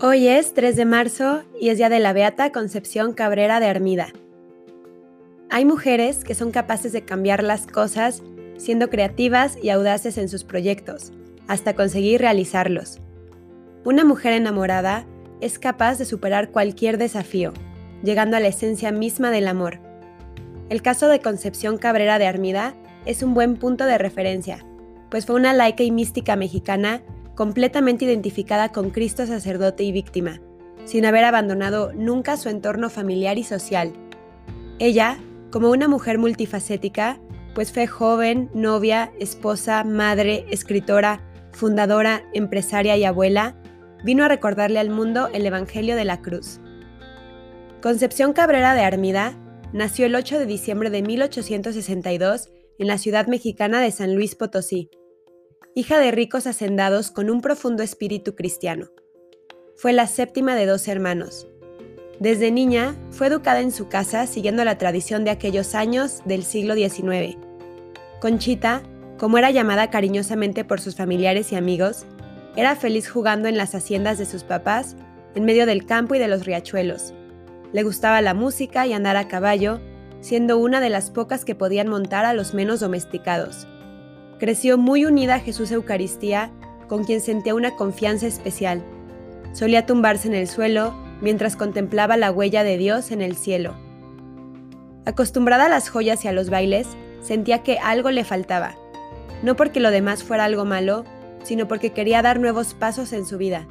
Hoy es 3 de marzo y es día de la Beata Concepción Cabrera de Armida. Hay mujeres que son capaces de cambiar las cosas siendo creativas y audaces en sus proyectos, hasta conseguir realizarlos. Una mujer enamorada es capaz de superar cualquier desafío, llegando a la esencia misma del amor. El caso de Concepción Cabrera de Armida es un buen punto de referencia, pues fue una laica y mística mexicana completamente identificada con Cristo sacerdote y víctima, sin haber abandonado nunca su entorno familiar y social. Ella, como una mujer multifacética, pues fue joven, novia, esposa, madre, escritora, fundadora, empresaria y abuela, vino a recordarle al mundo el Evangelio de la Cruz. Concepción Cabrera de Armida nació el 8 de diciembre de 1862 en la ciudad mexicana de San Luis Potosí hija de ricos hacendados con un profundo espíritu cristiano. Fue la séptima de dos hermanos. Desde niña fue educada en su casa siguiendo la tradición de aquellos años del siglo XIX. Conchita, como era llamada cariñosamente por sus familiares y amigos, era feliz jugando en las haciendas de sus papás, en medio del campo y de los riachuelos. Le gustaba la música y andar a caballo, siendo una de las pocas que podían montar a los menos domesticados. Creció muy unida a Jesús Eucaristía, con quien sentía una confianza especial. Solía tumbarse en el suelo mientras contemplaba la huella de Dios en el cielo. Acostumbrada a las joyas y a los bailes, sentía que algo le faltaba, no porque lo demás fuera algo malo, sino porque quería dar nuevos pasos en su vida.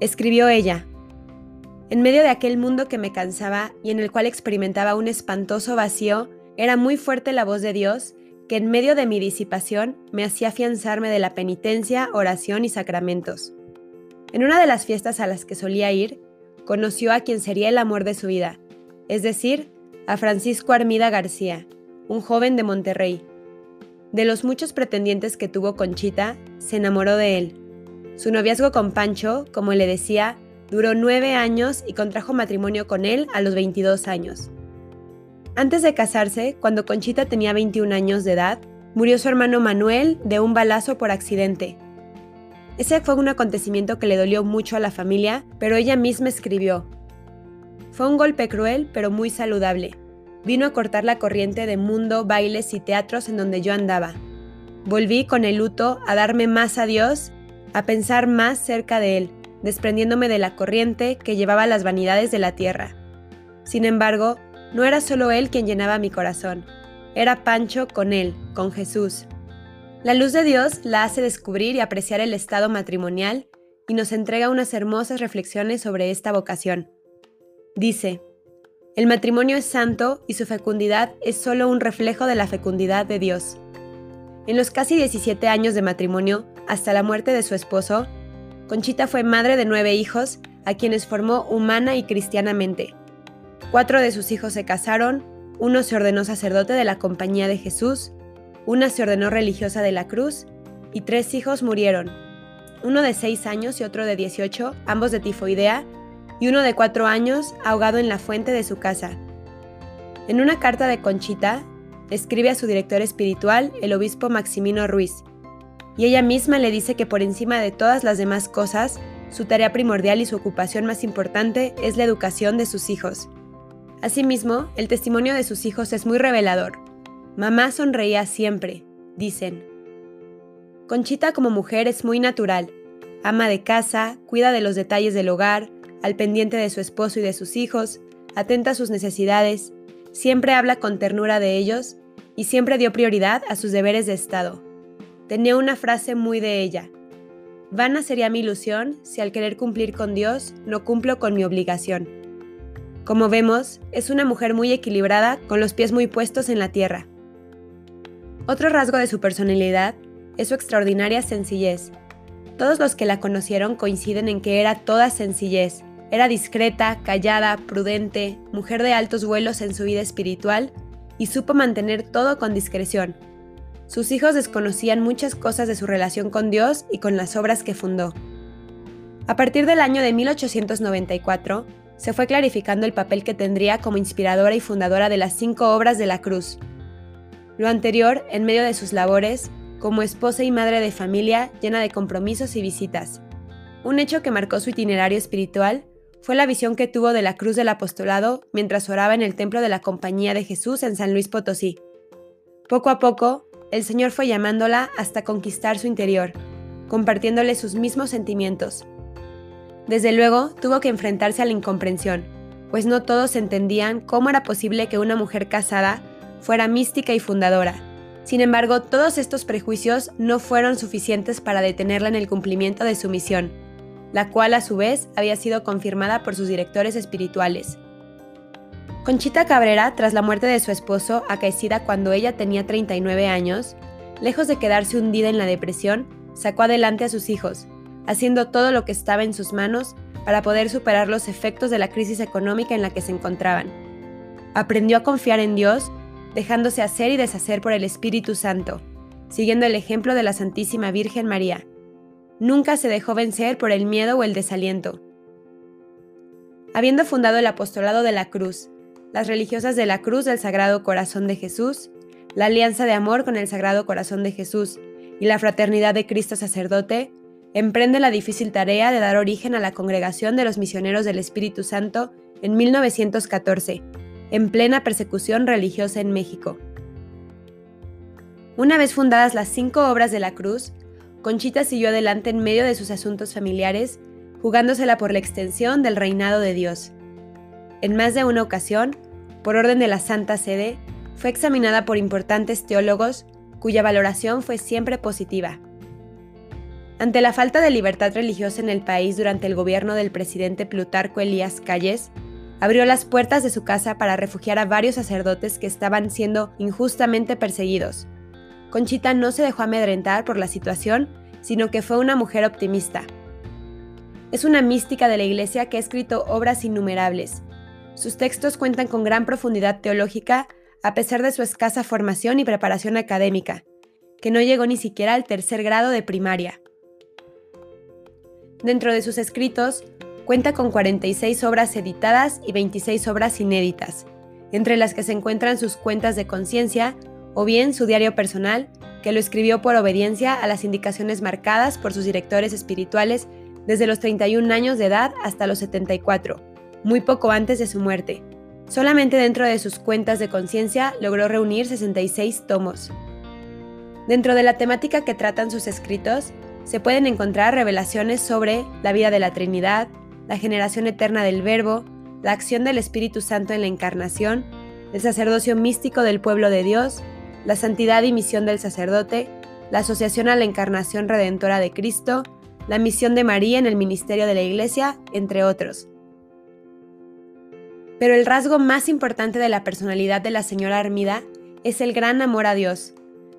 Escribió ella, en medio de aquel mundo que me cansaba y en el cual experimentaba un espantoso vacío, era muy fuerte la voz de Dios que en medio de mi disipación me hacía afianzarme de la penitencia, oración y sacramentos. En una de las fiestas a las que solía ir, conoció a quien sería el amor de su vida, es decir, a Francisco Armida García, un joven de Monterrey. De los muchos pretendientes que tuvo Conchita, se enamoró de él. Su noviazgo con Pancho, como le decía, duró nueve años y contrajo matrimonio con él a los 22 años. Antes de casarse, cuando Conchita tenía 21 años de edad, murió su hermano Manuel de un balazo por accidente. Ese fue un acontecimiento que le dolió mucho a la familia, pero ella misma escribió. Fue un golpe cruel, pero muy saludable. Vino a cortar la corriente de mundo, bailes y teatros en donde yo andaba. Volví con el luto a darme más a Dios, a pensar más cerca de Él, desprendiéndome de la corriente que llevaba las vanidades de la tierra. Sin embargo, no era solo él quien llenaba mi corazón, era Pancho con él, con Jesús. La luz de Dios la hace descubrir y apreciar el estado matrimonial y nos entrega unas hermosas reflexiones sobre esta vocación. Dice, el matrimonio es santo y su fecundidad es solo un reflejo de la fecundidad de Dios. En los casi 17 años de matrimonio, hasta la muerte de su esposo, Conchita fue madre de nueve hijos, a quienes formó humana y cristianamente. Cuatro de sus hijos se casaron, uno se ordenó sacerdote de la Compañía de Jesús, una se ordenó religiosa de la Cruz y tres hijos murieron, uno de seis años y otro de 18, ambos de tifoidea, y uno de cuatro años ahogado en la fuente de su casa. En una carta de Conchita, escribe a su director espiritual, el obispo Maximino Ruiz, y ella misma le dice que por encima de todas las demás cosas, su tarea primordial y su ocupación más importante es la educación de sus hijos. Asimismo, el testimonio de sus hijos es muy revelador. Mamá sonreía siempre, dicen. Conchita como mujer es muy natural. Ama de casa, cuida de los detalles del hogar, al pendiente de su esposo y de sus hijos, atenta a sus necesidades, siempre habla con ternura de ellos y siempre dio prioridad a sus deberes de Estado. Tenía una frase muy de ella. Vana sería mi ilusión si al querer cumplir con Dios no cumplo con mi obligación. Como vemos, es una mujer muy equilibrada con los pies muy puestos en la tierra. Otro rasgo de su personalidad es su extraordinaria sencillez. Todos los que la conocieron coinciden en que era toda sencillez. Era discreta, callada, prudente, mujer de altos vuelos en su vida espiritual y supo mantener todo con discreción. Sus hijos desconocían muchas cosas de su relación con Dios y con las obras que fundó. A partir del año de 1894, se fue clarificando el papel que tendría como inspiradora y fundadora de las cinco obras de la Cruz. Lo anterior, en medio de sus labores, como esposa y madre de familia llena de compromisos y visitas. Un hecho que marcó su itinerario espiritual fue la visión que tuvo de la cruz del apostolado mientras oraba en el templo de la Compañía de Jesús en San Luis Potosí. Poco a poco, el Señor fue llamándola hasta conquistar su interior, compartiéndole sus mismos sentimientos. Desde luego, tuvo que enfrentarse a la incomprensión, pues no todos entendían cómo era posible que una mujer casada fuera mística y fundadora. Sin embargo, todos estos prejuicios no fueron suficientes para detenerla en el cumplimiento de su misión, la cual a su vez había sido confirmada por sus directores espirituales. Conchita Cabrera, tras la muerte de su esposo, acaecida cuando ella tenía 39 años, lejos de quedarse hundida en la depresión, sacó adelante a sus hijos, haciendo todo lo que estaba en sus manos para poder superar los efectos de la crisis económica en la que se encontraban. Aprendió a confiar en Dios, dejándose hacer y deshacer por el Espíritu Santo, siguiendo el ejemplo de la Santísima Virgen María. Nunca se dejó vencer por el miedo o el desaliento. Habiendo fundado el Apostolado de la Cruz, las religiosas de la Cruz del Sagrado Corazón de Jesús, la Alianza de Amor con el Sagrado Corazón de Jesús y la Fraternidad de Cristo Sacerdote, emprende la difícil tarea de dar origen a la Congregación de los Misioneros del Espíritu Santo en 1914, en plena persecución religiosa en México. Una vez fundadas las cinco obras de la cruz, Conchita siguió adelante en medio de sus asuntos familiares, jugándosela por la extensión del reinado de Dios. En más de una ocasión, por orden de la Santa Sede, fue examinada por importantes teólogos cuya valoración fue siempre positiva. Ante la falta de libertad religiosa en el país durante el gobierno del presidente Plutarco Elías Calles, abrió las puertas de su casa para refugiar a varios sacerdotes que estaban siendo injustamente perseguidos. Conchita no se dejó amedrentar por la situación, sino que fue una mujer optimista. Es una mística de la Iglesia que ha escrito obras innumerables. Sus textos cuentan con gran profundidad teológica a pesar de su escasa formación y preparación académica, que no llegó ni siquiera al tercer grado de primaria. Dentro de sus escritos, cuenta con 46 obras editadas y 26 obras inéditas, entre las que se encuentran sus cuentas de conciencia o bien su diario personal, que lo escribió por obediencia a las indicaciones marcadas por sus directores espirituales desde los 31 años de edad hasta los 74, muy poco antes de su muerte. Solamente dentro de sus cuentas de conciencia logró reunir 66 tomos. Dentro de la temática que tratan sus escritos, se pueden encontrar revelaciones sobre la vida de la Trinidad, la generación eterna del Verbo, la acción del Espíritu Santo en la encarnación, el sacerdocio místico del pueblo de Dios, la santidad y misión del sacerdote, la asociación a la encarnación redentora de Cristo, la misión de María en el ministerio de la Iglesia, entre otros. Pero el rasgo más importante de la personalidad de la señora Armida es el gran amor a Dios,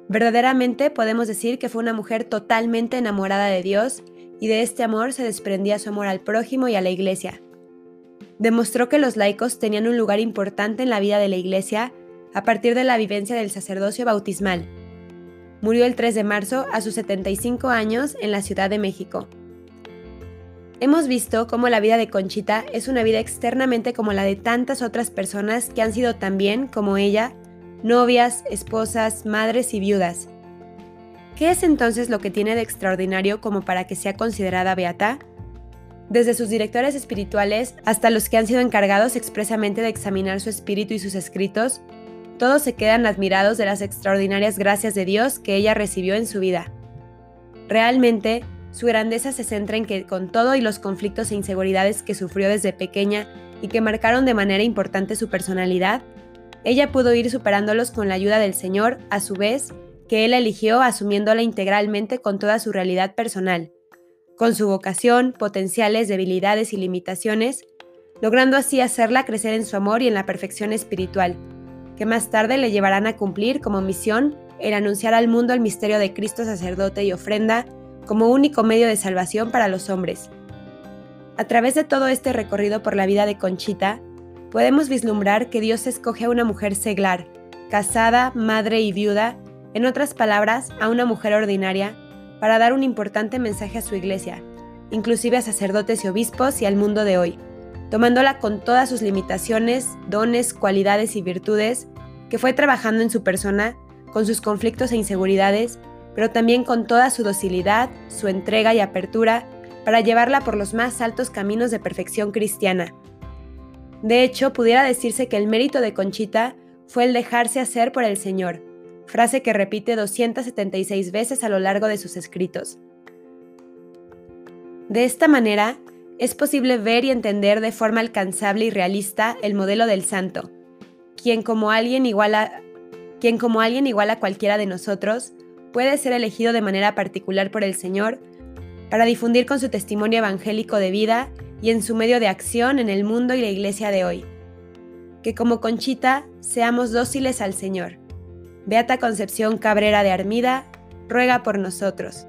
Verdaderamente podemos decir que fue una mujer totalmente enamorada de Dios y de este amor se desprendía su amor al prójimo y a la iglesia. Demostró que los laicos tenían un lugar importante en la vida de la iglesia a partir de la vivencia del sacerdocio bautismal. Murió el 3 de marzo a sus 75 años en la Ciudad de México. Hemos visto cómo la vida de Conchita es una vida externamente como la de tantas otras personas que han sido también, como ella, novias, esposas, madres y viudas. ¿Qué es entonces lo que tiene de extraordinario como para que sea considerada beata? Desde sus directores espirituales hasta los que han sido encargados expresamente de examinar su espíritu y sus escritos, todos se quedan admirados de las extraordinarias gracias de Dios que ella recibió en su vida. Realmente, su grandeza se centra en que con todo y los conflictos e inseguridades que sufrió desde pequeña y que marcaron de manera importante su personalidad, ella pudo ir superándolos con la ayuda del Señor, a su vez, que Él eligió asumiéndola integralmente con toda su realidad personal, con su vocación, potenciales, debilidades y limitaciones, logrando así hacerla crecer en su amor y en la perfección espiritual, que más tarde le llevarán a cumplir como misión el anunciar al mundo el misterio de Cristo sacerdote y ofrenda como único medio de salvación para los hombres. A través de todo este recorrido por la vida de Conchita, podemos vislumbrar que Dios escoge a una mujer seglar, casada, madre y viuda, en otras palabras, a una mujer ordinaria, para dar un importante mensaje a su iglesia, inclusive a sacerdotes y obispos y al mundo de hoy, tomándola con todas sus limitaciones, dones, cualidades y virtudes, que fue trabajando en su persona, con sus conflictos e inseguridades, pero también con toda su docilidad, su entrega y apertura, para llevarla por los más altos caminos de perfección cristiana. De hecho, pudiera decirse que el mérito de Conchita fue el dejarse hacer por el Señor, frase que repite 276 veces a lo largo de sus escritos. De esta manera, es posible ver y entender de forma alcanzable y realista el modelo del santo, quien como alguien igual a, quien como alguien igual a cualquiera de nosotros, puede ser elegido de manera particular por el Señor para difundir con su testimonio evangélico de vida y en su medio de acción en el mundo y la iglesia de hoy. Que como Conchita seamos dóciles al Señor. Beata Concepción Cabrera de Armida, ruega por nosotros.